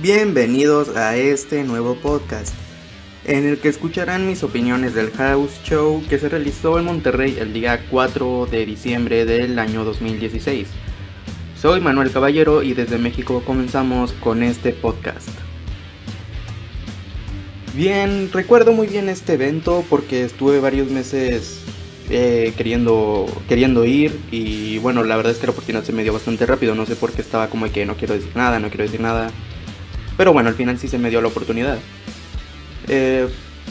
Bienvenidos a este nuevo podcast, en el que escucharán mis opiniones del House Show que se realizó en Monterrey el día 4 de diciembre del año 2016. Soy Manuel Caballero y desde México comenzamos con este podcast. Bien, recuerdo muy bien este evento porque estuve varios meses eh, queriendo, queriendo ir y bueno, la verdad es que la oportunidad se me dio bastante rápido, no sé por qué estaba como que no quiero decir nada, no quiero decir nada, pero bueno, al final sí se me dio la oportunidad. Eh,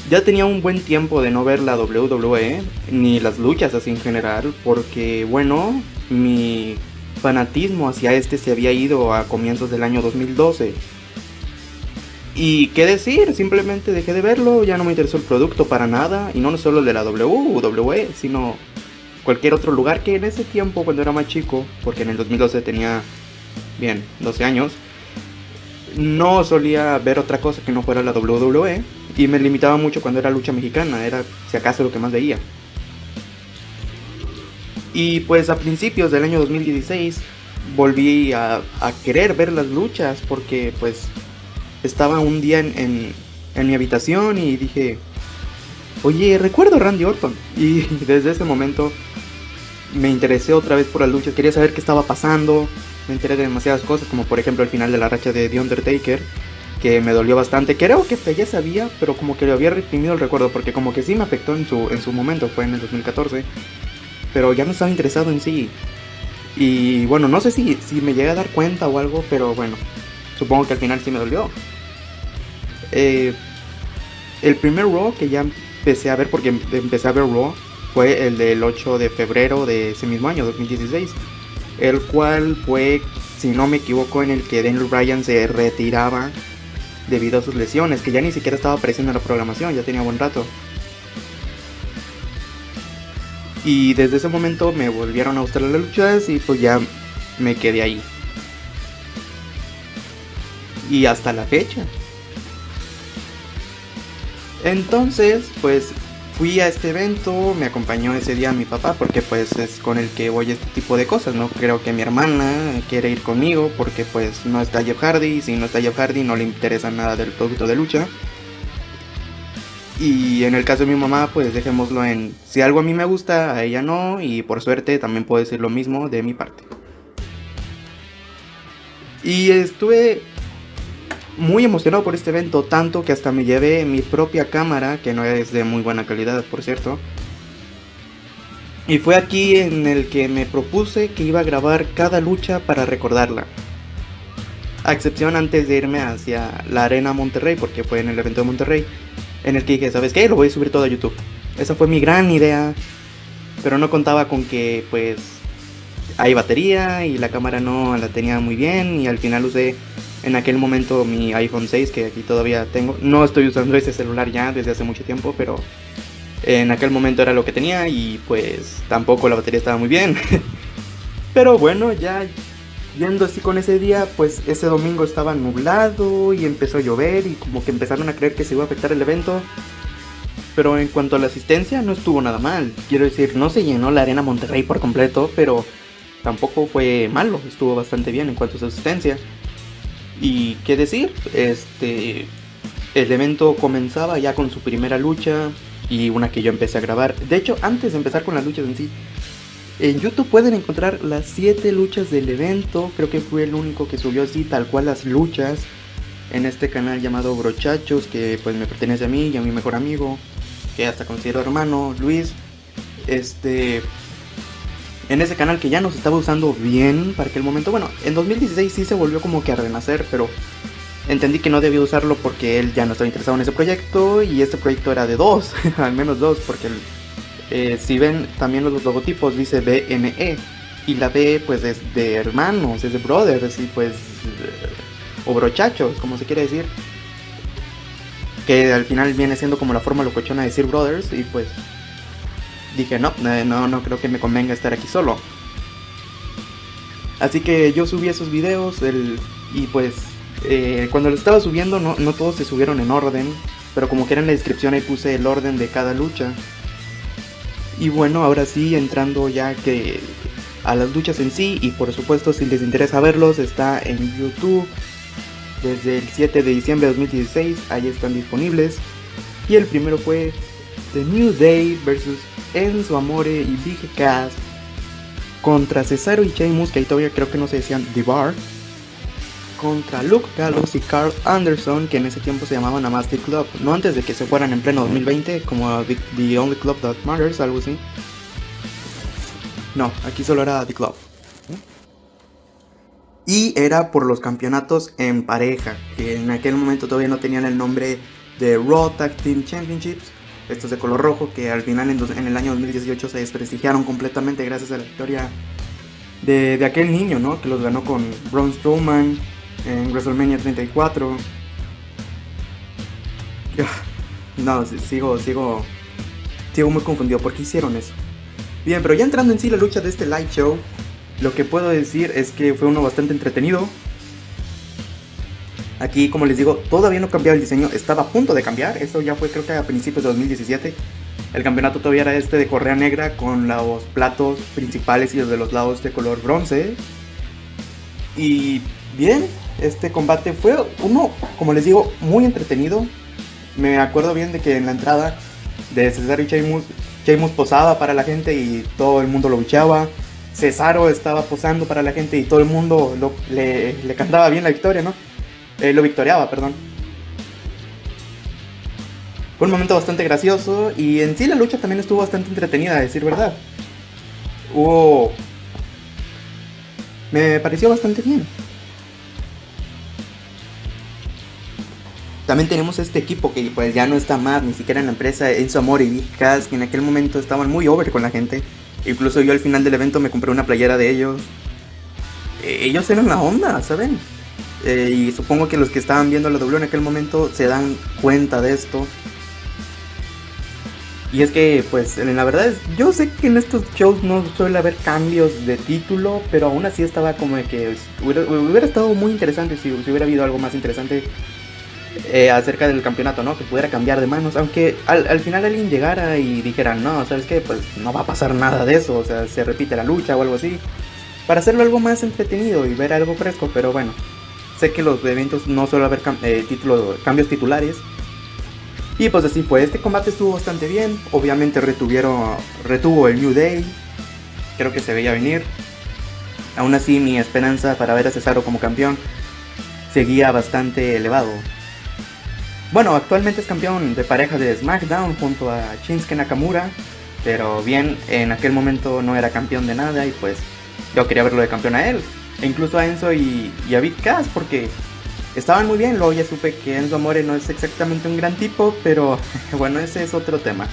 ya tenía un buen tiempo de no ver la WWE, ni las luchas así en general, porque bueno, mi fanatismo hacia este se había ido a comienzos del año 2012 y qué decir, simplemente dejé de verlo, ya no me interesó el producto para nada, y no solo el de la WWE, sino cualquier otro lugar que en ese tiempo, cuando era más chico, porque en el 2012 tenía, bien, 12 años, no solía ver otra cosa que no fuera la WWE, y me limitaba mucho cuando era lucha mexicana, era si acaso lo que más veía. Y pues a principios del año 2016 volví a, querer ver las luchas porque pues estaba un día en, mi habitación y dije, oye, recuerdo a Randy Orton. Y desde ese momento me interesé otra vez por las luchas, quería saber qué estaba pasando, me enteré de demasiadas cosas, como por ejemplo el final de la racha de The Undertaker, que me dolió bastante. Creo que hasta ya sabía, pero como que lo había reprimido el recuerdo, porque como que sí me afectó en su, en su momento, fue en el 2014, pero ya no estaba interesado en sí. Y bueno, no sé si, si me llegué a dar cuenta o algo, pero bueno, supongo que al final sí me dolió. Eh, el primer Raw que ya empecé a ver, porque empecé a ver Raw, fue el del 8 de febrero de ese mismo año, 2016. El cual fue, si no me equivoco, en el que Daniel Bryan se retiraba debido a sus lesiones, que ya ni siquiera estaba apareciendo en la programación, ya tenía buen rato. Y desde ese momento me volvieron a gustar las luchas y pues ya me quedé ahí. Y hasta la fecha. Entonces, pues fui a este evento, me acompañó ese día mi papá porque pues es con el que voy a este tipo de cosas, no creo que mi hermana quiere ir conmigo porque pues no está Jeff Hardy, y si no está Jeff Hardy no le interesa nada del producto de lucha. Y en el caso de mi mamá, pues dejémoslo en si algo a mí me gusta, a ella no, y por suerte también puedo decir lo mismo de mi parte. Y estuve muy emocionado por este evento, tanto que hasta me llevé mi propia cámara, que no es de muy buena calidad, por cierto. Y fue aquí en el que me propuse que iba a grabar cada lucha para recordarla. A excepción antes de irme hacia la Arena Monterrey, porque fue en el evento de Monterrey, en el que dije, ¿sabes qué? Lo voy a subir todo a YouTube. Esa fue mi gran idea, pero no contaba con que pues hay batería y la cámara no la tenía muy bien y al final usé en aquel momento mi iPhone 6 que aquí todavía tengo. No estoy usando ese celular ya desde hace mucho tiempo, pero en aquel momento era lo que tenía y pues tampoco la batería estaba muy bien. pero bueno, ya yendo así con ese día, pues ese domingo estaba nublado y empezó a llover y como que empezaron a creer que se iba a afectar el evento. Pero en cuanto a la asistencia no estuvo nada mal. Quiero decir, no se llenó la arena Monterrey por completo, pero tampoco fue malo, estuvo bastante bien en cuanto a su asistencia. Y qué decir, este el evento comenzaba ya con su primera lucha y una que yo empecé a grabar. De hecho, antes de empezar con las luchas en sí, en YouTube pueden encontrar las 7 luchas del evento. Creo que fue el único que subió así, tal cual las luchas. En este canal llamado Brochachos, que pues me pertenece a mí y a mi mejor amigo, que hasta considero hermano, Luis. Este, en ese canal que ya nos estaba usando bien para aquel momento. Bueno, en 2016 sí se volvió como que a renacer, pero entendí que no debía usarlo porque él ya no estaba interesado en ese proyecto y este proyecto era de dos, al menos dos, porque eh, si ven también los logotipos dice BNE y la B pues es de hermanos, es de brothers y pues o brochachos, como se quiere decir. Que al final viene siendo como la forma locochona de decir brothers y pues dije, no, eh, no, no creo que me convenga estar aquí solo. Así que yo subí esos videos y pues eh, cuando los estaba subiendo no, no, todos se subieron en orden, pero como que en la descripción ahí puse el orden de cada lucha. Y bueno, ahora sí, entrando ya que a las luchas en sí, y por supuesto si les interesa verlos, está en YouTube. desde el 7 de diciembre de 2016, ahí están disponibles. Y el primero fue The New Day vs Enzo Amore y Big Cass contra Cesaro y Sheamus, que ahí todavía creo que no se decían The Bar, contra Luke Gallows y Carl Anderson, que en ese tiempo se llamaban nada más The Club, no antes de que se fueran en pleno 2020, como The, Only Club That Matters, algo así. No, aquí solo era The Club. Y era por los campeonatos en pareja, que en aquel momento todavía no tenían el nombre de Raw Tag Team Championships, estos de color rojo, que al final en, el año 2018 se desprestigiaron completamente gracias a la victoria de, aquel niño, ¿no? Que los ganó con Braun Strowman, en WrestleMania 34. No, sigo, sigo, sigo muy confundido. ¿Por qué hicieron eso? Bien, pero ya entrando en sí la lucha de este light show, lo que puedo decir es que fue uno bastante entretenido. Aquí, como les digo, todavía no cambiaba el diseño, estaba a punto de cambiar. Eso ya fue creo que a principios de 2017. El campeonato todavía era este de correa negra con los platos principales y los de los lados de color bronce. Y bien, este combate fue uno, como les digo, muy entretenido. Me acuerdo bien de que en la entrada de Cesaro y Sheamus, posaba para la gente y todo el mundo lo luchaba. Cesaro estaba posando para la gente y todo el mundo le, cantaba bien la victoria, ¿no? Eh, lo victoriaba, perdón. Fue un momento bastante gracioso y en sí la lucha también estuvo bastante entretenida, a decir verdad. Hubo... Me pareció bastante bien. También tenemos este equipo que pues ya no está más, ni siquiera en la empresa, Enzo Amor y Vicas, que en aquel momento estaban muy over con la gente. Incluso yo al final del evento me compré una playera de ellos. Eh, ellos eran la onda, ¿saben? Eh, y supongo que los que estaban viendo la W en aquel momento se dan cuenta de esto. Y es que, pues, la verdad, es, yo sé que en estos shows no suele haber cambios de título, pero aún así estaba como de que hubiera, estado muy interesante si hubiera habido algo más interesante eh, acerca del campeonato, ¿no? Que pudiera cambiar de manos, aunque al, final alguien llegara y dijera, no, ¿sabes qué? Pues no va a pasar nada de eso, o sea, se repite la lucha o algo así, para hacerlo algo más entretenido y ver algo fresco, pero bueno, sé que los eventos no suele haber eh, cambios titulares, y pues así fue, este combate estuvo bastante bien, obviamente retuvieron, retuvo el New Day, creo que se veía venir, aún así mi esperanza para ver a Cesaro como campeón seguía bastante elevado. Bueno, actualmente es campeón de pareja de SmackDown junto a Shinsuke Nakamura, pero bien, en aquel momento no era campeón de nada y pues yo quería verlo de campeón a él, e incluso a Enzo y, a Big Cass porque estaban muy bien, luego ya supe que Enzo Amore no es exactamente un gran tipo, pero bueno, ese es otro tema.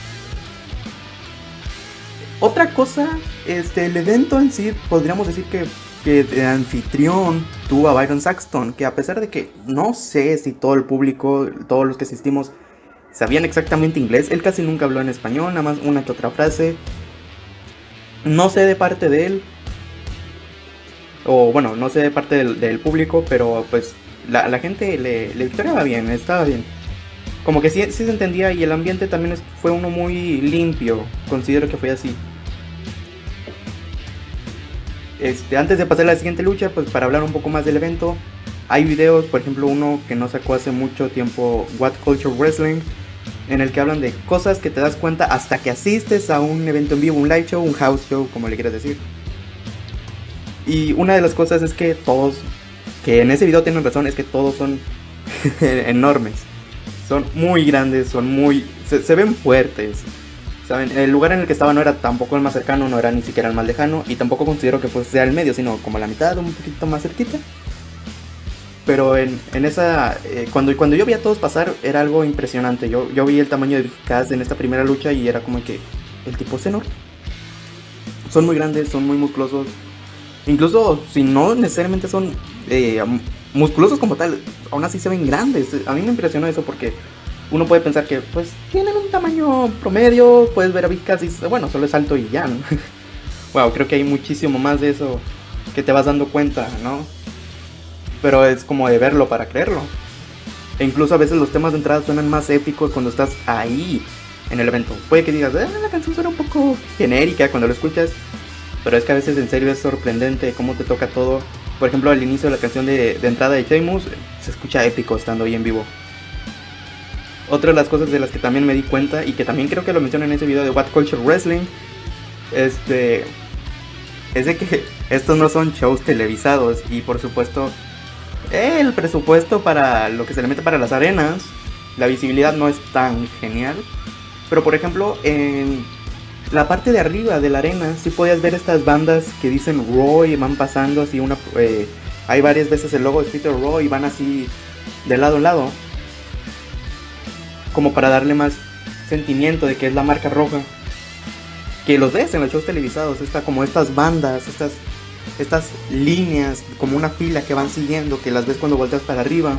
Otra cosa, este, el evento en sí podríamos decir que que de anfitrión tuvo a Byron Saxton, que a pesar de que no sé si todo el público, todos los que asistimos, sabían exactamente inglés, él casi nunca habló en español, nada más una que otra frase. No sé de parte de él, o bueno, no sé de parte del, público, pero pues la, gente le, le bien, estaba bien. Como que sí se entendía y el ambiente también fue uno muy limpio, considero que fue así. Este, antes de pasar a la siguiente lucha, pues para hablar un poco más del evento, hay videos, por ejemplo uno que no sacó hace mucho tiempo, What Culture Wrestling, en el que hablan de cosas que te das cuenta hasta que asistes a un evento en vivo, un live show, un house show, como le quieras decir. Y una de las cosas es que todos, que en ese video tienen razón, es que todos son enormes. Son muy grandes, son muy... se ven fuertes. ¿Saben? El lugar en el que estaba no era tampoco el más cercano, no era ni siquiera el más lejano, y tampoco considero que fuese el medio, sino como la mitad, un poquito más cerquita. Pero en, esa. Eh, cuando, cuando yo vi a todos pasar, era algo impresionante. Yo, yo vi el tamaño de Kaz en esta primera lucha y era como que. El tipo es enorme. Son muy grandes, son muy musculosos. Incluso si no necesariamente son eh, musculosos como tal, aún así se ven grandes. A mí me impresionó eso porque uno puede pensar que pues tienen un tamaño promedio, puedes ver a Vizcas y bueno, solo es alto y ya, wow, creo que hay muchísimo más de eso que te vas dando cuenta, ¿no? Pero es como de verlo para creerlo. E incluso a veces los temas de entrada suenan más épicos cuando estás ahí en el evento. Puede que digas, eh, la canción suena un poco genérica cuando lo escuchas, pero es que a veces en serio es sorprendente cómo te toca todo Por ejemplo, al inicio de la canción de, entrada de Sheamus se escucha épico estando ahí en vivo. Otra de las cosas de las que también me di cuenta y que también creo que lo mencioné en ese video de What Culture Wrestling este es de que estos no son shows televisados y por supuesto el presupuesto para lo que se le mete para las arenas, la visibilidad no es tan genial. Pero por ejemplo, en la parte de arriba de la arena sí podías ver estas bandas que dicen Raw y van pasando así una... Eh, hay varias veces el logo escrito Raw y van así de lado a lado. Como para darle más sentimiento de que es la marca roja. Que los ves en los shows televisados, está como estas bandas, estas estas líneas como una fila que van siguiendo, que las ves cuando volteas para arriba.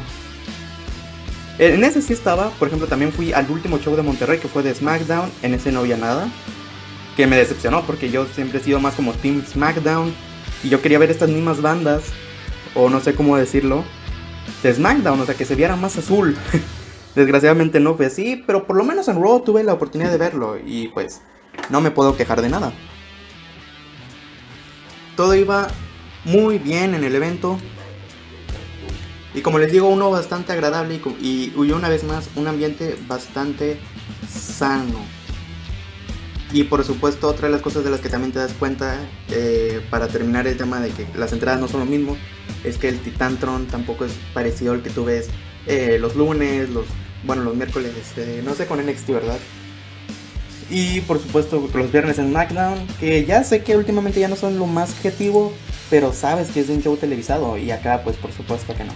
En ese sí estaba, por ejemplo, también fui al último show de Monterrey que fue de SmackDown, en ese no había nada, que me decepcionó porque yo siempre he sido más como Team SmackDown y yo quería ver estas mismas bandas, o no sé cómo decirlo, de SmackDown, o sea, que se viera más azul. Desgraciadamente no fue así, pero por lo menos en Raw tuve la oportunidad de verlo y pues no me puedo quejar de nada. Todo iba muy bien en el evento. Y como les digo, uno bastante agradable y, y, una vez más un ambiente bastante sano. Y por supuesto, otra de las cosas de las que también te das cuenta, eh, para terminar el tema de que las entradas no son lo mismo, es que el Titantron tampoco es parecido al que tú ves eh, los lunes, los, bueno, los miércoles, eh, no sé con NXT, ¿verdad? Y por supuesto los viernes en SmackDown, que ya sé que últimamente ya no son lo más objetivo, pero sabes que es de un show televisado y acá pues por supuesto que no.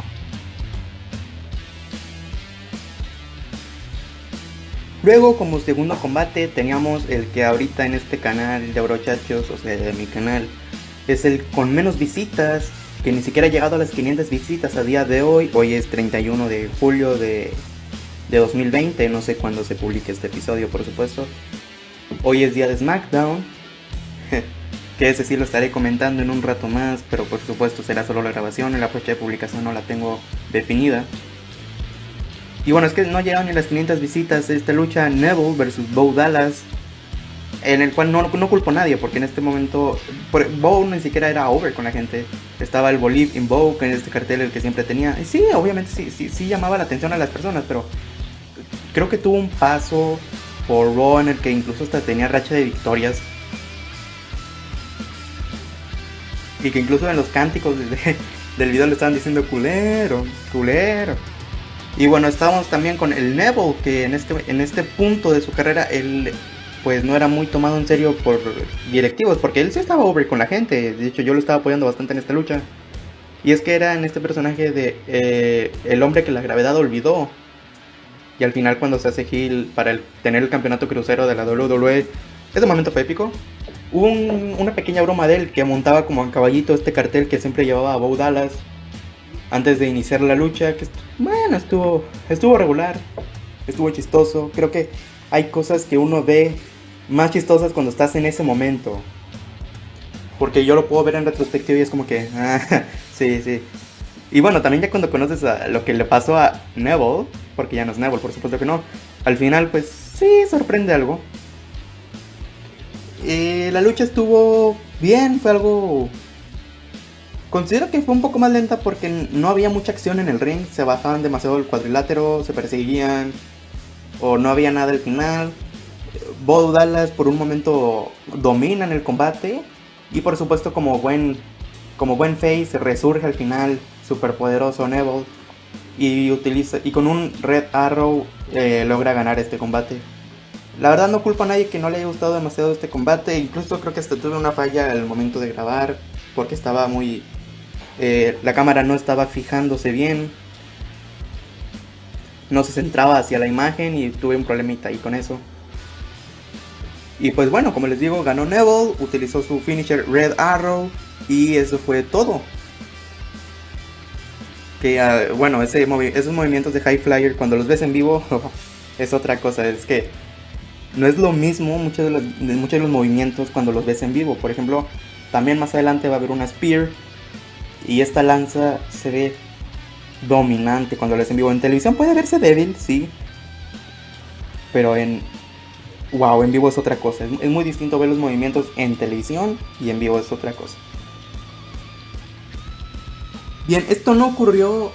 Luego como segundo combate teníamos el que ahorita en este canal de Brochachos, o sea de mi canal, es el con menos visitas, que ni siquiera ha llegado a las 500 visitas a día de hoy, hoy es 31 de julio de de 2020, no sé cuándo se publique este episodio, por supuesto. Hoy es día de SmackDown, que ese sí lo estaré comentando en un rato más, pero por supuesto será solo la grabación, la fecha de publicación no la tengo definida. Y bueno, es que no llegaron ni las 500 visitas esta lucha Neville versus Bo Dallas, en el cual no, no culpo a nadie, porque en este momento Bo ni siquiera era over con la gente. Estaba el Believe in Bo, que en este cartel el que siempre tenía. Y sí, obviamente sí, sí, sí llamaba la atención a las personas, pero creo que tuvo un paso por Raw en el que incluso hasta tenía racha de victorias. Y que incluso en los cánticos del video le estaban diciendo culero, culero. Y bueno, estábamos también con el Neville, que en este, en este punto de su carrera él pues no era muy tomado en serio por directivos, porque él sí estaba over con la gente. De hecho, yo lo estaba apoyando bastante en esta lucha. Y es que era en este personaje de eh, el hombre que la gravedad olvidó. Y al final cuando se hace heel para el, tener el campeonato crucero de la WWE, ese momento fue épico. Una pequeña broma de él que montaba como a caballito este cartel que siempre llevaba a Bo Dallas antes de iniciar la lucha. Que bueno, estuvo, estuvo regular, estuvo chistoso. Creo que hay cosas que uno ve más chistosas cuando estás en ese momento. Porque yo lo puedo ver en retrospectiva y es como que, ah, sí, sí. Y bueno, también ya cuando conoces lo que le pasó a Neville, porque ya no es Neville, por supuesto que no, al final pues sí sorprende algo. Eh, la lucha estuvo bien, fue algo... Considero que fue un poco más lenta porque no había mucha acción en el ring, se bajaban demasiado el cuadrilátero, se perseguían, o no había nada al final. Bo Dallas por un momento domina en el combate y por supuesto como buen como buen face resurge al final super poderoso Neville y utiliza y con un Red Arrow eh, logra ganar este combate. La verdad no culpo a nadie que no le haya gustado demasiado este combate, incluso creo que hasta tuve una falla al momento de grabar porque estaba muy eh, la cámara no estaba fijándose bien no se centraba hacia la imagen y tuve un problemita ahí con eso. Y pues bueno, como les digo, ganó Neville, utilizó su finisher Red Arrow y eso fue todo. Que ah, bueno, ese esos movimientos de High Flyer cuando los ves en vivo es otra cosa, es que no es lo mismo muchos de, muchos de los movimientos cuando los ves en vivo. Por ejemplo, también más adelante va a haber una Spear y esta lanza se ve dominante cuando lo en vivo. En televisión puede verse débil, sí. Pero en. Wow, en vivo es otra cosa. Es, muy distinto ver los movimientos en televisión y en vivo es otra cosa. Bien, esto no ocurrió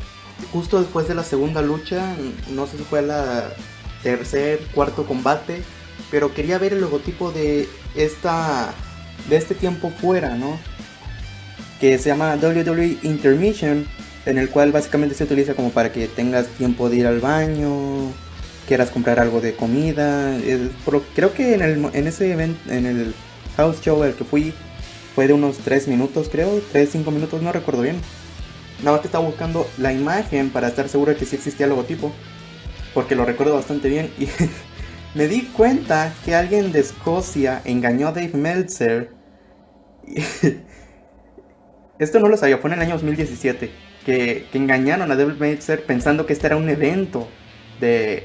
justo después de la segunda lucha, no sé si fue la tercer, cuarto combate, pero quería ver el logotipo de esta de este tiempo fuera, ¿no? Que se llama WWE Intermission, en el cual básicamente se utiliza como para que tengas tiempo de ir al baño, quieras comprar algo de comida. creo que en, el, en ese evento, en el house show al que fui, fue de unos 3 minutos, creo, 3-5 minutos, no recuerdo bien. Nada más que estaba buscando la imagen para estar seguro de que sí existía el logotipo, porque lo recuerdo bastante bien. Y me di cuenta que alguien de Escocia engañó a Dave Meltzer. Esto no lo sabía, fue en el año 2017. Que, engañaron a Dave Meltzer pensando que este era un evento de,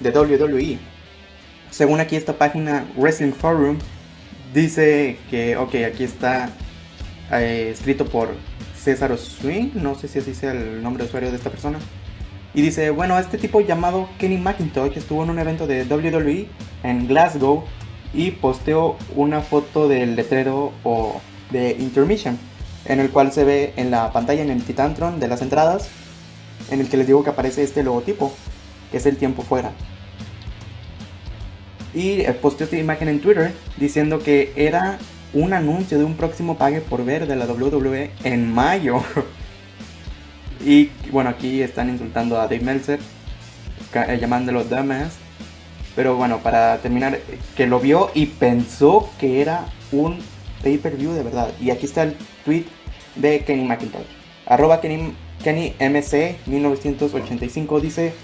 WWE. Según aquí esta página Wrestling Forum, dice que, ok, aquí está eh, escrito por César Swing, no sé si así sea el nombre de usuario de esta persona. Y dice, bueno, este tipo llamado Kenny McIntosh estuvo en un evento de WWE en Glasgow y posteó una foto del letrero o de Intermission, en el cual se ve en la pantalla en el Titantron de las entradas, en el que les digo que aparece este logotipo, que es el tiempo fuera. Y eh, posteó esta imagen en Twitter diciendo que era un anuncio de un próximo pague por ver de la WWE en mayo. y bueno, aquí están insultando a Dave Meltzer, eh, llamándolo dumbass. Pero bueno, para terminar, que lo vio y pensó que era un pay-per-view de verdad. Y aquí está el tweet de Kenny McIntosh. Arroba Kenny, Kenny MC 1985 dice,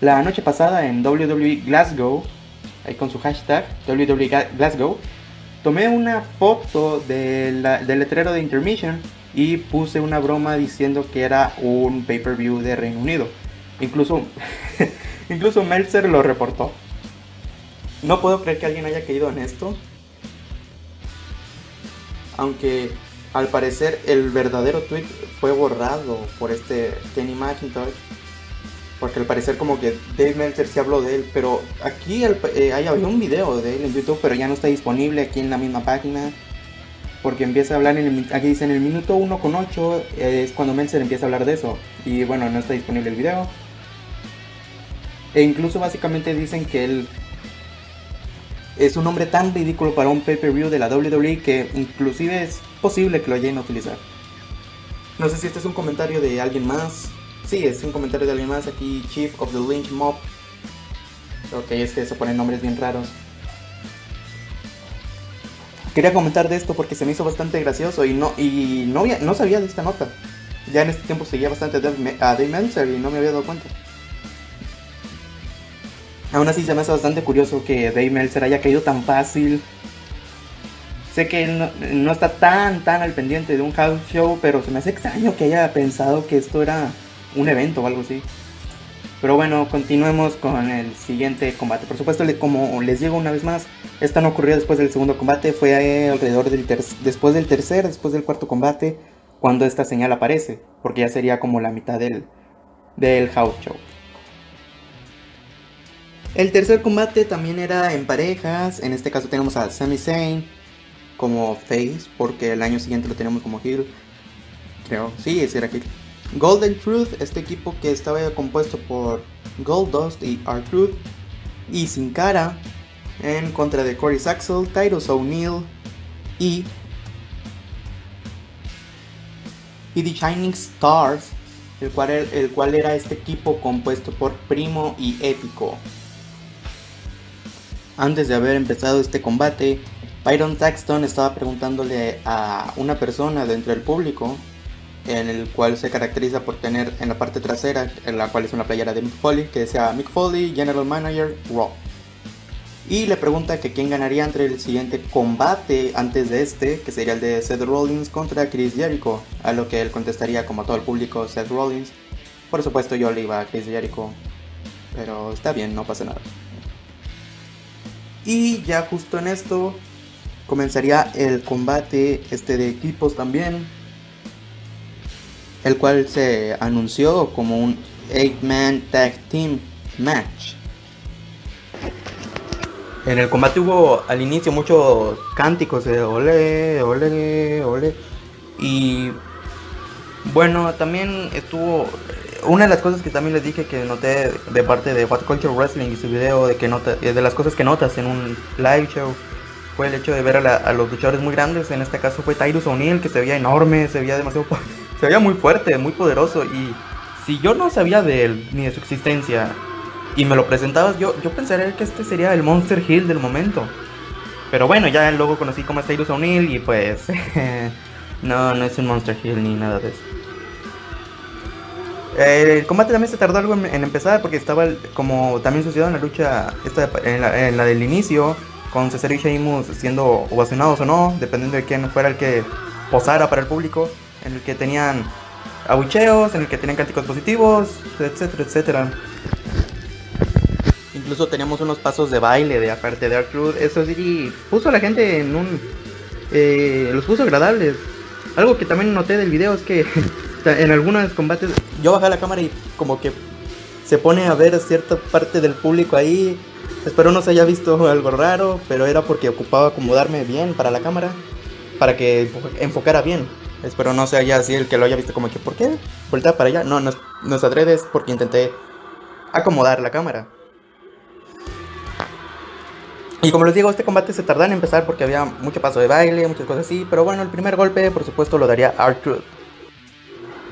la noche pasada en WWE Glasgow, ahí con su hashtag WWE Glasgow, tomé una foto del letrero de Intermission y puse una broma diciendo que era un pay-per-view de Reino Unido. Incluso, incluso Meltzer lo reportó. No puedo creer que alguien haya caído en esto. Aunque al parecer el verdadero tweet fue borrado por este Kenny McIntosh porque al parecer como que Dave Meltzer se habló de él, pero aquí eh, hay, había un video de él en YouTube, pero ya no está disponible aquí en la misma página. Porque empieza a hablar, en el, aquí dice en el minuto 1 con 8 eh, es cuando Meltzer empieza a hablar de eso. Y bueno, no está disponible el video. E incluso básicamente dicen que él es un hombre tan ridículo para un pay-per-view de la WWE que inclusive es posible que lo lleguen a utilizar. No sé si este es un comentario de alguien más Sí, es un comentario de alguien más aquí, Chief of the Lynch Mob. Ok, es que se ponen nombres bien raros. Quería comentar de esto porque se me hizo bastante gracioso y no, y no, no sabía de esta nota. Ya en este tiempo seguía bastante a Dave Meltzer y no me había dado cuenta. Aún así se me hace bastante curioso que Dave Meltzer haya caído tan fácil. Sé que él no, está tan tan al pendiente de un house show, pero se me hace extraño que haya pensado que esto era un evento o algo así. Pero bueno, continuemos con el siguiente combate. Por supuesto, como les digo una vez más, esto no ocurrió después del segundo combate, fue alrededor del después del tercer, después del cuarto combate, cuando esta señal aparece, porque ya sería como la mitad del, del house show. El tercer combate también era en parejas, en este caso tenemos a Sami Zayn como face, porque el año siguiente lo tenemos como heel. Creo, sí, ese era. Golden Truth, este equipo que estaba compuesto por Goldust y R-Truth, y Sin Cara, en contra de Corey Saxel, Tyros O'Neill y, y The Shining Stars, el cual, el cual era este equipo compuesto por Primo y Épico. Antes de haber empezado este combate, Byron Saxton estaba preguntándole a una persona dentro del público en el cual se caracteriza por tener en la parte trasera, en la cual es una playera de Mick Foley, que decía Mick Foley, General Manager, Raw. Y le pregunta que quién ganaría entre el siguiente combate antes de este, que sería el de Seth Rollins contra Chris Jericho, a lo que él contestaría como todo el público, Seth Rollins. Por supuesto yo le iba a Chris Jericho, pero está bien, no pasa nada. Y ya justo en esto comenzaría el combate este de equipos también, el cual se anunció como un 8-man tag team match. En el combate hubo al inicio muchos cánticos de ole, ole, ole. Y Bueno, también estuvo. Una de las cosas que también les dije que noté de parte de What Culture Wrestling y su video de que nota, de las cosas que notas en un live show fue el hecho de ver a, los luchadores muy grandes. En este caso fue Tyrus O'Neill, que se veía enorme, se veía demasiado. se veía muy fuerte, muy poderoso. Y si yo no sabía de él ni de su existencia y me lo presentabas, yo, yo pensaría que este sería el Monster Hill del momento. Pero bueno, ya luego conocí como es Tyrus O'Neill y pues. no, no es un Monster Hill ni nada de eso. El combate también se tardó algo en, empezar porque estaba, como también sucedió en la lucha, esta, en, la, del inicio, con Cesaro y Sheamus siendo ovacionados o no, dependiendo de quién fuera el que posara para el público, en el que tenían abucheos, en el que tenían cánticos positivos, etcétera, etcétera. Incluso teníamos unos pasos de baile de aparte de Art Truth. Eso sí, puso a la gente en un... Eh, los puso agradables. Algo que también noté del video es que en algunos combates yo bajé la cámara y como que se pone a ver cierta parte del público ahí. Espero no se haya visto algo raro, pero era porque ocupaba acomodarme bien para la cámara, para que enfocara bien. Espero no se haya así el que lo haya visto como que, ¿por qué? Voltea para allá. No, no, no es adredes porque intenté acomodar la cámara. Y como les digo, este combate se tardó en empezar porque había mucho paso de baile, muchas cosas así. Pero bueno, el primer golpe, por supuesto, lo daría R-Truth.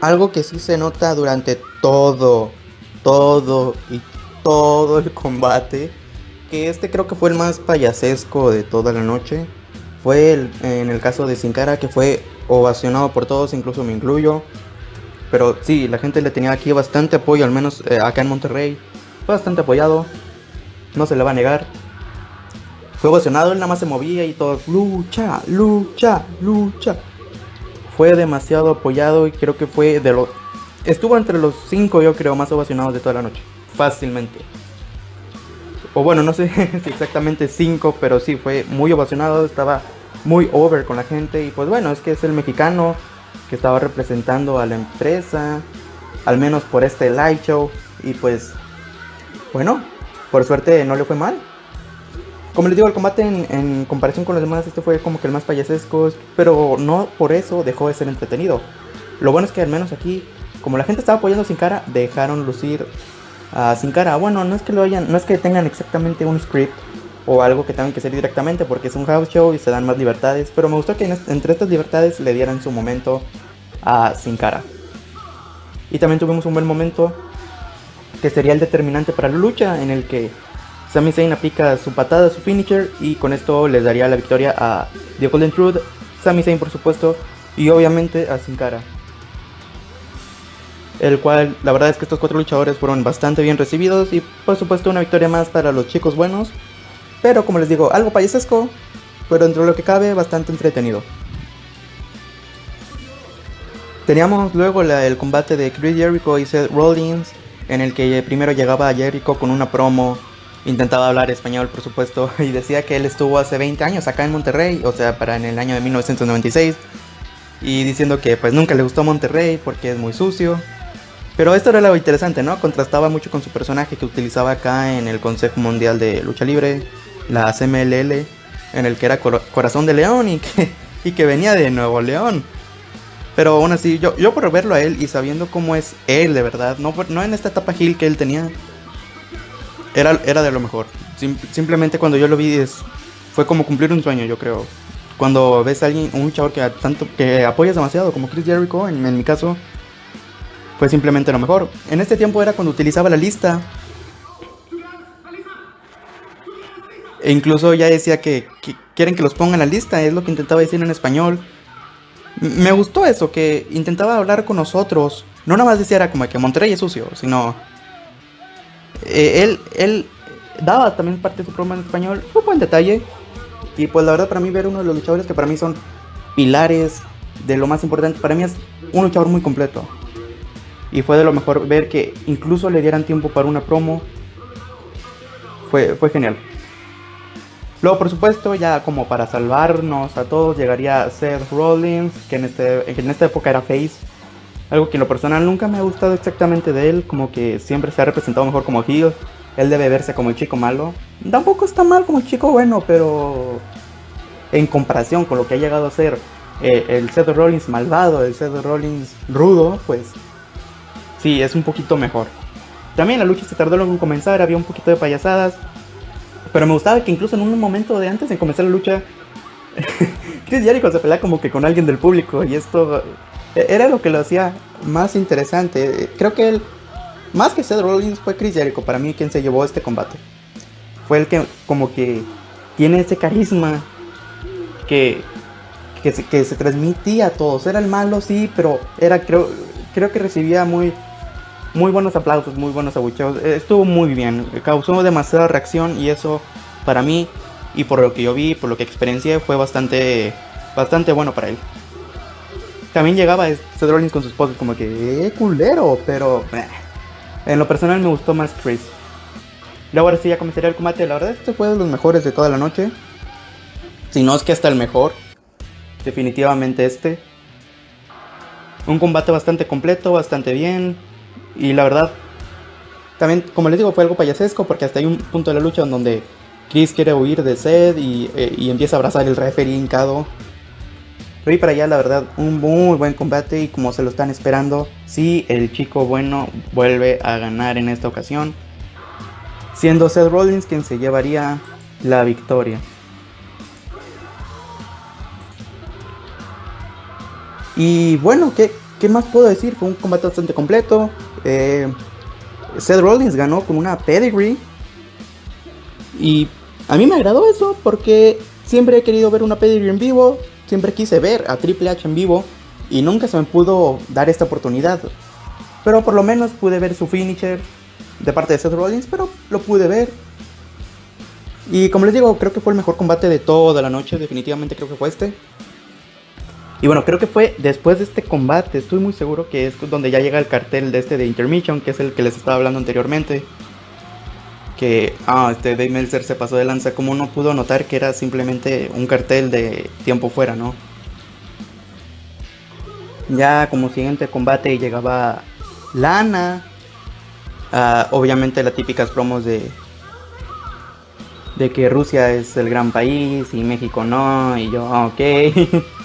Algo que sí se nota durante todo, todo y todo el combate, que este creo que fue el más payasesco de toda la noche, fue el, en el caso de Sin Cara que fue ovacionado por todos, incluso me incluyo. Pero sí, la gente le tenía aquí bastante apoyo, al menos eh, acá en Monterrey. Fue bastante apoyado, no se le va a negar. Fue ovacionado, él nada más se movía y todo, lucha, lucha, lucha fue demasiado apoyado y creo que fue de los... Estuvo entre los cinco, yo creo, más ovacionados de toda la noche. Fácilmente. O bueno, no sé si exactamente cinco, pero sí, fue muy ovacionado, estaba muy over con la gente. Y pues bueno, es que es el mexicano que estaba representando a la empresa, al menos por este live show. Y pues, bueno, por suerte no le fue mal. Como les digo, el combate en, comparación con los demás, este fue como que el más payasesco, pero no por eso dejó de ser entretenido. Lo bueno es que al menos aquí, como la gente estaba apoyando Sin Cara, dejaron lucir a Sin Cara. Bueno, no es que lo hayan, no es que tengan exactamente un script o algo que tengan que ser directamente, porque es un house show y se dan más libertades, pero me gustó que entre estas libertades le dieran su momento a Sin Cara. Y también tuvimos un buen momento que sería el determinante para la lucha, en el que Sami Zayn aplica su patada, su finisher y con esto les daría la victoria a The Golden Truth, Sami Zayn por supuesto y obviamente a Sin Cara. El cual la verdad es que estos cuatro luchadores fueron bastante bien recibidos y por supuesto una victoria más para los chicos buenos. Pero como les digo, algo payasesco, pero dentro de lo que cabe bastante entretenido. Teníamos luego el combate de Chris Jericho y Seth Rollins, en el que primero llegaba Jericho con una promo intentaba hablar español, por supuesto, y decía que él estuvo hace 20 años acá en Monterrey, o sea, para en el año de 1996, y diciendo que pues nunca le gustó Monterrey porque es muy sucio. Pero esto era lo interesante, ¿no? Contrastaba mucho con su personaje que utilizaba acá en el Consejo Mundial de Lucha Libre, la CMLL, en el que era Corazón de León y que, venía de Nuevo León. Pero aún así, yo, yo por verlo a él y sabiendo cómo es él de verdad, no, no en esta etapa Gil que él tenía, era, de lo mejor. simplemente cuando yo lo vi es, fue como cumplir un sueño, yo creo. Cuando ves a alguien, un luchador que tanto que apoyas demasiado, como Chris Jericho, en, mi caso, fue simplemente lo mejor. En este tiempo era cuando utilizaba la lista. E incluso ya decía que, quieren que los ponga en la lista, es lo que intentaba decir en español. Me gustó eso, que intentaba hablar con nosotros. No nada más decía era como que Monterrey es sucio, sino eh, él, él daba también parte de su programa en español. Fue un buen detalle. Y pues la verdad para mí ver uno de los luchadores que para mí son pilares de lo más importante, para mí es un luchador muy completo. Y fue de lo mejor ver que incluso le dieran tiempo para una promo. Fue, fue genial. Luego, por supuesto, ya como para salvarnos a todos, llegaría Seth Rollins, que en, este, en esta época era face algo que en lo personal nunca me ha gustado exactamente de él, como que siempre se ha representado mejor como heel. Él debe verse como el chico malo. Tampoco está mal como chico bueno, pero en comparación con lo que ha llegado a ser eh, el Seth Rollins malvado, el Seth Rollins rudo, pues sí, es un poquito mejor. También la lucha se tardó en comenzar, había un poquito de payasadas. Pero me gustaba que incluso en un momento de antes de comenzar la lucha, Chris Jericho se pelea como que con alguien del público. Y esto eh, era lo que lo hacía más interesante. Creo que él, más que Seth Rollins, fue Chris Jericho para mí quien se llevó este combate. Fue el que como que tiene ese carisma que, que, se, que se transmitía a todos. Era el malo, sí, pero era creo, creo que recibía muy muy buenos aplausos, muy buenos abucheos. Eh, estuvo muy bien, causó demasiada reacción y eso para mí y por lo que yo vi, por lo que experiencié, fue bastante, bastante bueno para él. También llegaba Seth Rollins con sus esposa como que, eh, culero, pero eh, en lo personal me gustó más Chris. Luego ahora sí ya comenzaría el combate, la verdad este fue de los mejores de toda la noche. Si no es que hasta el mejor, definitivamente este. Un combate bastante completo, bastante bien, y la verdad, también, como les digo, fue algo payasesco porque hasta hay un punto de la lucha en donde Chris quiere huir de Seth y, eh, y empieza a abrazar el referee hincado. Y para allá, la verdad, un muy buen combate y como se lo están esperando, sí, el chico bueno vuelve a ganar en esta ocasión. Siendo Seth Rollins quien se llevaría la victoria. Y bueno, ¿qué, ¿qué más puedo decir? Fue un combate bastante completo. Eh, Seth Rollins ganó con una pedigree. Y a mí me agradó eso porque siempre he querido ver una pedigree en vivo. Siempre quise ver a Triple H en vivo. Y nunca se me pudo dar esta oportunidad. Pero por lo menos pude ver su finisher de parte de Seth Rollins. Pero lo pude ver. Y como les digo, creo que fue el mejor combate de toda la noche. Definitivamente creo que fue este. Y bueno, creo que fue después de este combate, estoy muy seguro que es donde ya llega el cartel de este de Intermission, que es el que les estaba hablando anteriormente. Que, ah, este Dave Meltzer se pasó de lanza, como no pudo notar que era simplemente un cartel de tiempo fuera, ¿no? Ya como siguiente combate llegaba Lana, ah, obviamente las típicas promos de de que Rusia es el gran país y México no, y yo, ah, ok.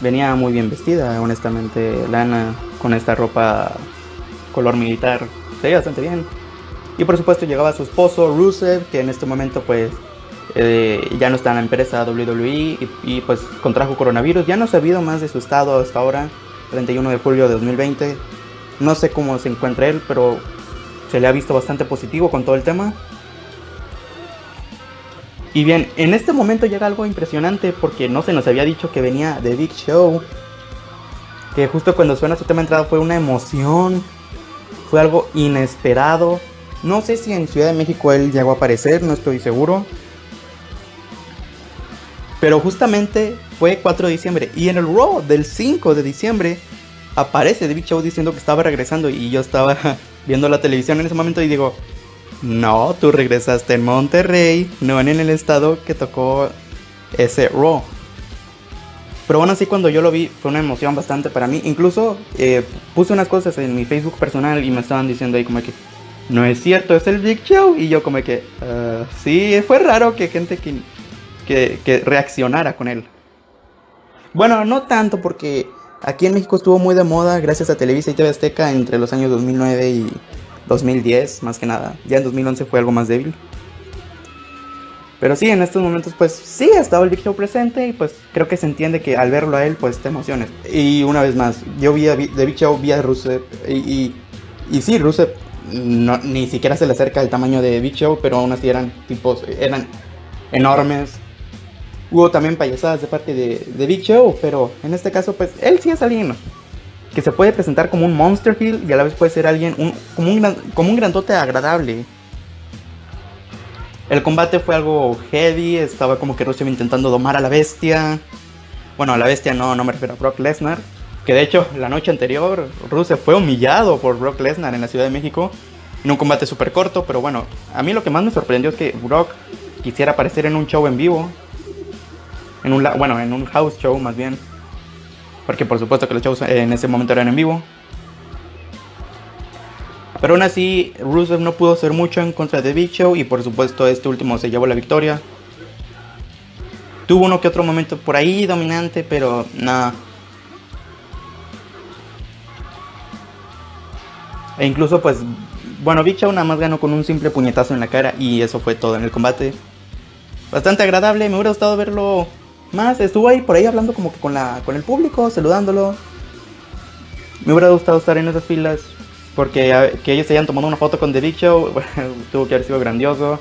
venía muy bien vestida, honestamente, Lana, con esta ropa color militar, se veía bastante bien. Y por supuesto llegaba su esposo, Rusev, que en este momento pues eh, ya no está en la empresa WWE y, pues contrajo coronavirus. Ya no ha sabido más de su estado hasta ahora, 31 de julio de 2020. No sé cómo se encuentra él, pero se le ha visto bastante positivo con todo el tema. Y bien, en este momento llega algo impresionante porque no se nos había dicho que venía de Big Show. Que justo cuando suena su tema de entrada fue una emoción. Fue algo inesperado. No sé si en Ciudad de México él llegó a aparecer, no estoy seguro. Pero justamente fue 4 de diciembre. Y en el Raw del 5 de diciembre aparece The Big Show diciendo que estaba regresando. Y yo estaba viendo la televisión en ese momento y digo, no, tú regresaste en Monterrey, no en el estado que tocó ese Raw. Pero bueno, así cuando yo lo vi fue una emoción bastante para mí. Incluso eh, puse unas cosas en mi Facebook personal y me estaban diciendo ahí como que no es cierto, es el Big Show. Y yo como que uh, sí, fue raro que gente que, que reaccionara con él. Bueno, no tanto porque aquí en México estuvo muy de moda gracias a Televisa y TV Azteca entre los años 2009 y 2010 más que nada. Ya en 2011 fue algo más débil. Pero sí, en estos momentos pues sí ha estado el Big Show presente y pues creo que se entiende que al verlo a él pues te emociones. Y una vez más, yo vi a The Big Show, vi a Rusev y, y, sí, Rusev no, ni siquiera se le acerca el tamaño de Big Show, pero aún así eran tipos, eran enormes. Hubo también payasadas de parte de, de Big Show, pero en este caso pues él sí es alguien que se puede presentar como un monster heel y a la vez puede ser alguien como, un como un grandote agradable. El combate fue algo heavy, estaba como que Rusev intentando domar a la bestia. Bueno, a la bestia no, no me refiero a Brock Lesnar. Que de hecho, la noche anterior, Rusev fue humillado por Brock Lesnar en la Ciudad de México. En un combate súper corto, pero bueno, a mí lo que más me sorprendió es que Brock quisiera aparecer en un show en vivo. En un, bueno, en un house show más bien. Porque por supuesto que los shows en ese momento eran en vivo. Pero aún así, Rusev no pudo hacer mucho en contra de Big Show y por supuesto este último se llevó la victoria. Tuvo uno que otro momento por ahí dominante, pero nada. E incluso pues, bueno, Big Show nada más ganó con un simple puñetazo en la cara y eso fue todo en el combate. Bastante agradable, me hubiera gustado verlo más. Estuvo ahí por ahí hablando como que con, la, con el público, saludándolo. Me hubiera gustado estar en esas filas porque que ellos se hayan tomado una foto con The Big Show, tuvo que haber sido grandioso.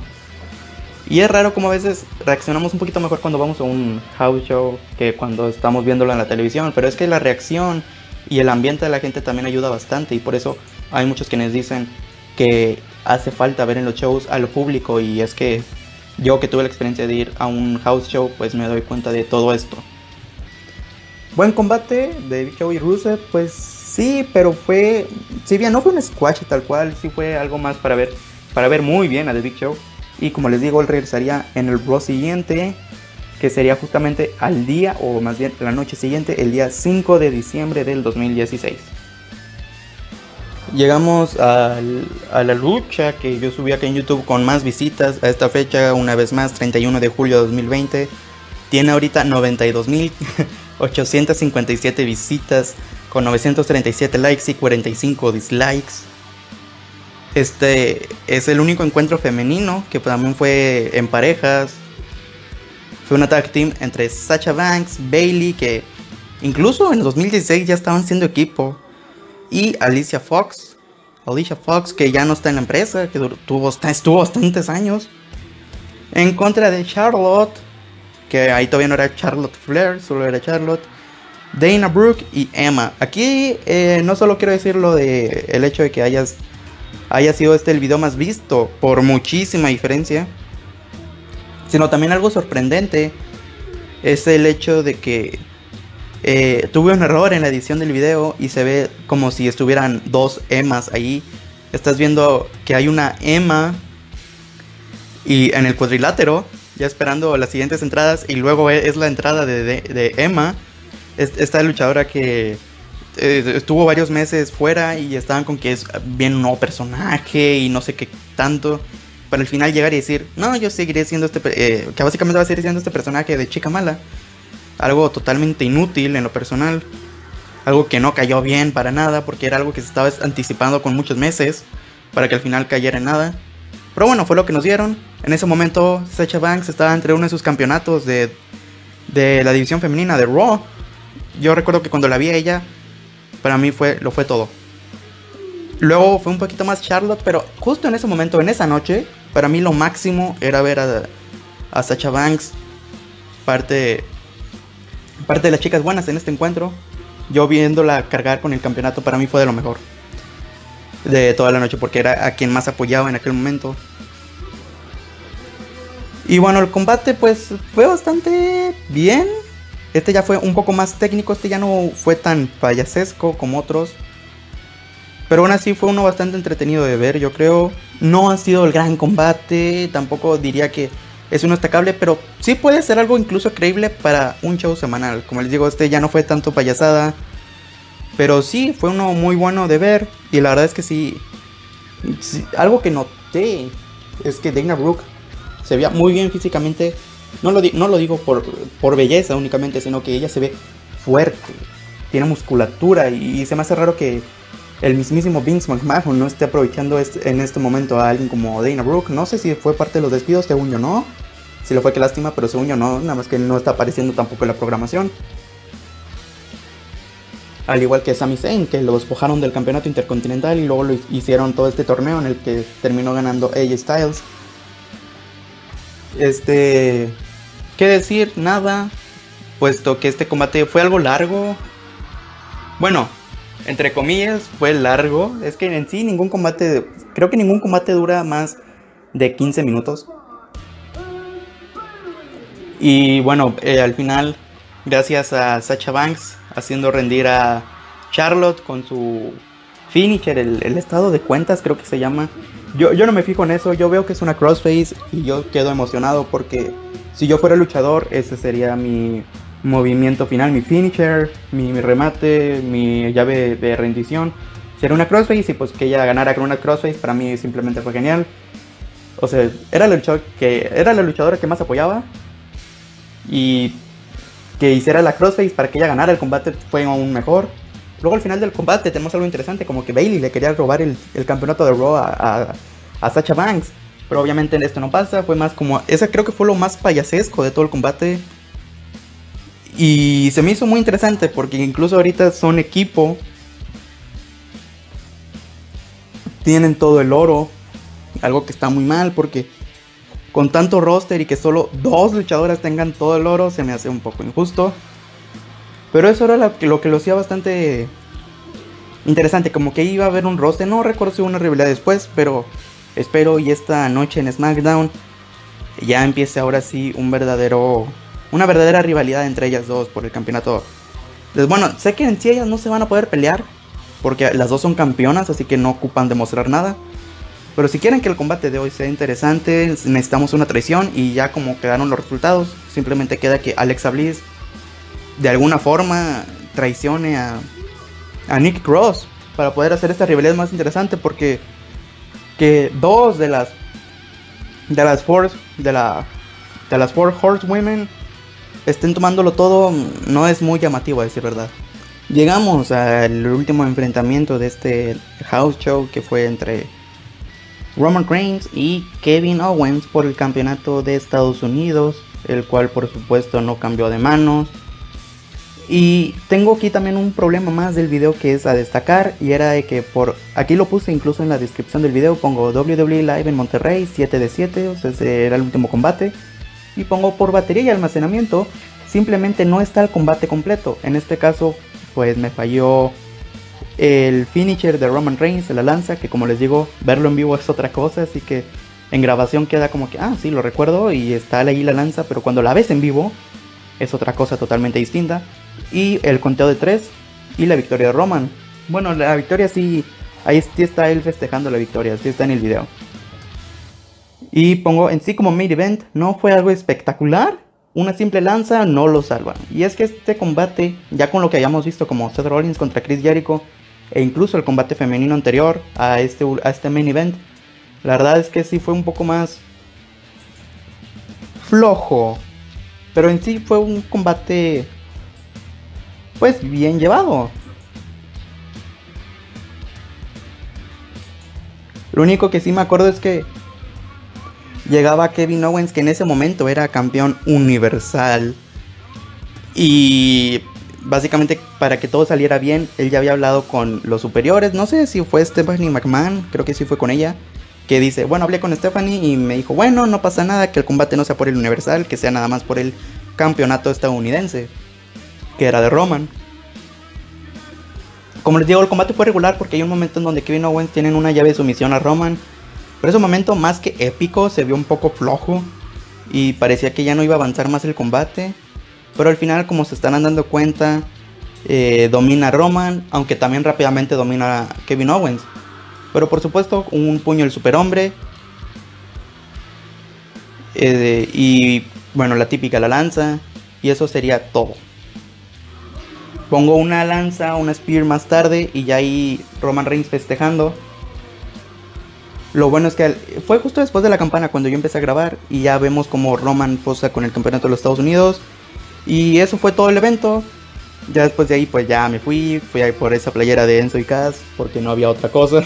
Y es raro como a veces reaccionamos un poquito mejor cuando vamos a un house show que cuando estamos viéndolo en la televisión, pero es que la reacción y el ambiente de la gente también ayuda bastante y por eso hay muchos quienes dicen que hace falta ver en los shows a lo público y es que yo que tuve la experiencia de ir a un house show pues me doy cuenta de todo esto. Buen combate de Big Show y Rusev, pues sí, pero fue, si bien no fue un squash tal cual, sí fue algo más para ver, para ver muy bien a The Big Show. Y como les digo, él regresaría en el Raw siguiente, que sería justamente al día, o más bien la noche siguiente, el día 5 de diciembre del 2016. Llegamos a la lucha que yo subí aquí en YouTube con más visitas a esta fecha, una vez más, 31 de julio de 2020. Tiene ahorita 92.857 visitas, con 937 likes y 45 dislikes. Este es el único encuentro femenino que también fue en parejas. Fue una tag team entre Sacha Banks, Bailey, que incluso en 2016 ya estaban siendo equipo, y Alicia Fox. Alicia Fox, que ya no está en la empresa, que tuvo, estuvo bastantes años. En contra de Charlotte, que ahí todavía no era Charlotte Flair, solo era Charlotte. Dana Brooke y Emma. Aquí eh, no solo quiero decir lo de el hecho de que hayas haya sido este el video más visto por muchísima diferencia, sino también algo sorprendente es el hecho de que eh, tuve un error en la edición del video y se ve como si estuvieran dos emas ahí. Estás viendo que hay una ema y en el cuadrilátero, ya esperando las siguientes entradas, y luego es la entrada de, de, Emma, esta luchadora que eh, estuvo varios meses fuera y estaban con que es bien un nuevo personaje y no sé qué tanto. Para al final llegar y decir, no, yo seguiré siendo este, eh, que básicamente va a seguir siendo este personaje de chica mala. Algo totalmente inútil en lo personal. Algo que no cayó bien para nada porque era algo que se estaba anticipando con muchos meses para que al final cayera en nada. Pero bueno, fue lo que nos dieron. En ese momento, Sacha Banks estaba entre uno de sus campeonatos de, de la división femenina de Raw. Yo recuerdo que cuando la vi a ella, para mí fue, lo fue todo. Luego fue un poquito más Charlotte, pero justo en ese momento, en esa noche, para mí lo máximo era ver a, a Sacha Banks, parte, parte de las chicas buenas en este encuentro. Yo viéndola cargar con el campeonato, para mí fue de lo mejor de toda la noche, porque era a quien más apoyaba en aquel momento. Y bueno, el combate pues fue bastante bien. Este ya fue un poco más técnico, este ya no fue tan payasesco como otros. Pero aún así fue uno bastante entretenido de ver, yo creo. No ha sido el gran combate, tampoco diría que es uno destacable, pero sí puede ser algo incluso creíble para un show semanal. Como les digo, este ya no fue tanto payasada. Pero sí, fue uno muy bueno de ver. Y la verdad es que sí, algo que noté es que Dana Brooke se veía muy bien físicamente no lo, no lo digo por, por belleza únicamente, sino que ella se ve fuerte, tiene musculatura y, se me hace raro que el mismísimo Vince McMahon no esté aprovechando en este momento a alguien como Dana Brooke. No sé si fue parte de los despidos, según yo no. Si lo fue, que lástima, pero según yo no. Nada más que no está apareciendo tampoco en la programación. Al igual que Sami Zayn, que lo despojaron del campeonato intercontinental y luego lo hicieron todo este torneo en el que terminó ganando AJ Styles. Este, ¿qué decir? Nada, puesto que este combate fue algo largo. Bueno, entre comillas, fue largo. Es que en sí ningún combate, creo que ningún combate dura más de 15 minutos. Y bueno, eh, al final, gracias a Sacha Banks haciendo rendir a Charlotte con su finisher, el, el estado de cuentas creo que se llama. Yo, yo no me fijo en eso, yo veo que es una crossface y yo quedo emocionado porque si yo fuera luchador, ese sería mi movimiento final, mi finisher, mi, remate, mi llave de rendición. Sería una crossface y pues que ella ganara con una crossface para mí simplemente fue genial. O sea, era la, que, era la luchadora que más apoyaba. y que hiciera la crossface para que ella ganara el combate fue aún mejor. Luego al final del combate tenemos algo interesante, como que Bailey le quería robar el, campeonato de Raw a, a, Sacha Banks. Pero obviamente esto no pasa, fue más como... Esa creo que fue lo más payasesco de todo el combate. Y se me hizo muy interesante porque incluso ahorita son equipo. Tienen todo el oro. Algo que está muy mal porque con tanto roster y que solo dos luchadoras tengan todo el oro se me hace un poco injusto. Pero eso era lo que, lo que lo hacía bastante interesante. Como que iba a haber un roster. No recuerdo si hubo una rivalidad después, pero espero y esta noche en SmackDown ya empiece ahora sí un verdadero. Una verdadera rivalidad entre ellas dos por el campeonato. Entonces, bueno, sé que en sí ellas no se van a poder pelear. Porque las dos son campeonas, así que no ocupan demostrar nada. Pero si quieren que el combate de hoy sea interesante, necesitamos una traición. Y ya como quedaron los resultados, simplemente queda que Alexa Bliss de alguna forma traicione a, a Nick Cross para poder hacer esta rivalidad más interesante porque que dos de las de las four de la de las four horsewomen estén tomándolo todo no es muy llamativo a decir verdad. Llegamos al último enfrentamiento de este house show que fue entre Roman Reigns y Kevin Owens por el campeonato de Estados Unidos, el cual por supuesto no cambió de manos. Y tengo aquí también un problema más del video que es a destacar y era de que por aquí lo puse incluso en la descripción del video pongo WWE Live en Monterrey 7 de 7, o sea, ese era el último combate y pongo por batería y almacenamiento simplemente no está el combate completo. En este caso pues me falló el finisher de Roman Reigns, la lanza, que como les digo, verlo en vivo es otra cosa, así que en grabación queda como que, ah, sí, lo recuerdo y está ahí la lanza, pero cuando la ves en vivo es otra cosa totalmente distinta y el conteo de 3 y la victoria de Roman. Bueno, la victoria sí, ahí sí está él festejando la victoria, sí está en el video. Y pongo en sí como main event, no fue algo espectacular, una simple lanza no lo salva. Y es que este combate, ya con lo que hayamos visto como Seth Rollins contra Chris Jericho, e incluso el combate femenino anterior a este, a este main event, la verdad es que sí fue un poco más flojo. Pero en sí fue un combate pues bien llevado. Lo único que sí me acuerdo es que llegaba Kevin Owens, que en ese momento era campeón universal. Y básicamente para que todo saliera bien, él ya había hablado con los superiores. No sé si fue Stephanie McMahon, creo que sí fue con ella. Que dice, bueno, hablé con Stephanie y me dijo, bueno, no pasa nada, que el combate no sea por el universal, que sea nada más por el campeonato estadounidense que era de Roman. Como les digo, el combate fue regular porque hay un momento en donde Kevin Owens tienen una llave de sumisión a Roman. Pero ese momento, más que épico, se vio un poco flojo. Y parecía que ya no iba a avanzar más el combate. Pero al final, como se están dando cuenta, eh, domina Roman. Aunque también rápidamente domina Kevin Owens. Pero por supuesto, un puño del superhombre. Eh, y bueno, la típica la lanza. Y eso sería todo. Pongo una lanza, una spear más tarde y ya ahí Roman Reigns festejando. Lo bueno es que fue justo después de la campana cuando yo empecé a grabar y ya vemos como Roman posa con el campeonato de los Estados Unidos. Y eso fue todo el evento. Ya después de ahí pues ya me fui, fui ahí por esa playera de Enzo y Cass porque no había otra cosa.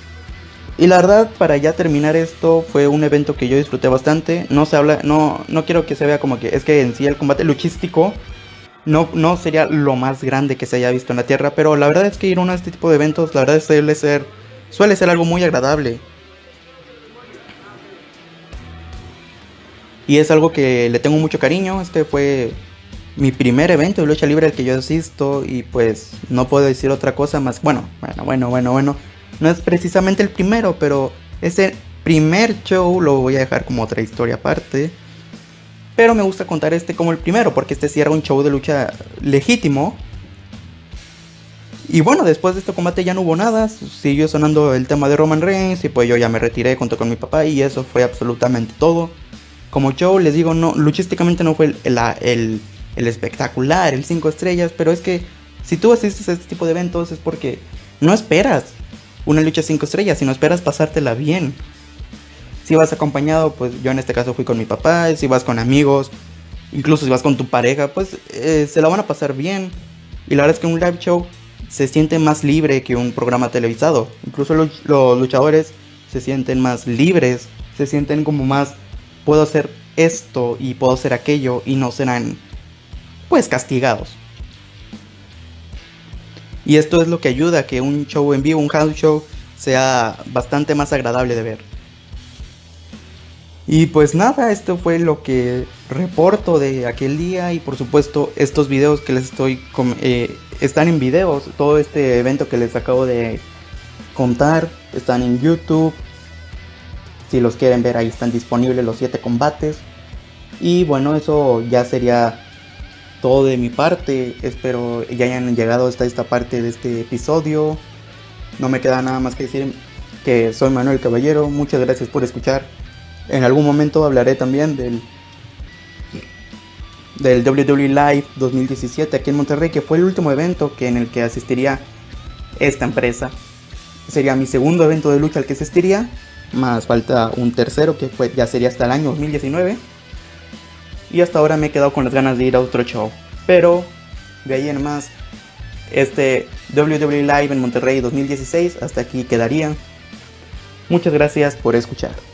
y la verdad, para ya terminar esto, fue un evento que yo disfruté bastante. No se habla, no, no quiero que se vea como que es que en sí el combate luchístico no, sería lo más grande que se haya visto en la Tierra, pero la verdad es que ir a este tipo de eventos, la verdad suele ser, suele ser algo muy agradable. Y es algo que le tengo mucho cariño, este fue mi primer evento de lucha libre al que yo asisto y pues no puedo decir otra cosa más, bueno, bueno, bueno, bueno, bueno, no es precisamente el primero, pero ese primer show lo voy a dejar como otra historia aparte. Pero me gusta contar este como el primero, porque este sí era un show de lucha legítimo. Y bueno, después de este combate ya no hubo nada, siguió sonando el tema de Roman Reigns y pues yo ya me retiré junto con mi papá y eso fue absolutamente todo. Como show, les digo, no, luchísticamente no fue el, el, el espectacular, el 5 estrellas, pero es que si tú asistes a este tipo de eventos es porque no esperas una lucha 5 estrellas, sino esperas pasártela bien. Si vas acompañado, pues yo en este caso fui con mi papá, si vas con amigos, incluso si vas con tu pareja, pues eh, se la van a pasar bien. Y la verdad es que un live show se siente más libre que un programa televisado. Incluso los, luchadores se sienten más libres, se sienten como más, puedo hacer esto y puedo hacer aquello y no serán pues castigados. Y esto es lo que ayuda a que un show en vivo, un house show, sea bastante más agradable de ver. Y pues nada, esto fue lo que reporto de aquel día y por supuesto estos videos que les estoy eh, están en videos, todo este evento que les acabo de contar están en YouTube. Si los quieren ver ahí están disponibles los 7 combates. Y bueno, eso ya sería todo de mi parte. Espero ya hayan llegado hasta esta parte de este episodio. No me queda nada más que decir que soy Manuel Caballero. Muchas gracias por escuchar. En algún momento hablaré también del del WWE Live 2017 aquí en Monterrey, que fue el último evento que en el que asistiría esta empresa. Sería mi segundo evento de lucha al que asistiría, más falta un tercero que fue, ya sería hasta el año 2019 y hasta ahora me he quedado con las ganas de ir a otro show. Pero de ahí en más, este WWE Live en Monterrey 2016 hasta aquí quedaría. Muchas gracias por escuchar.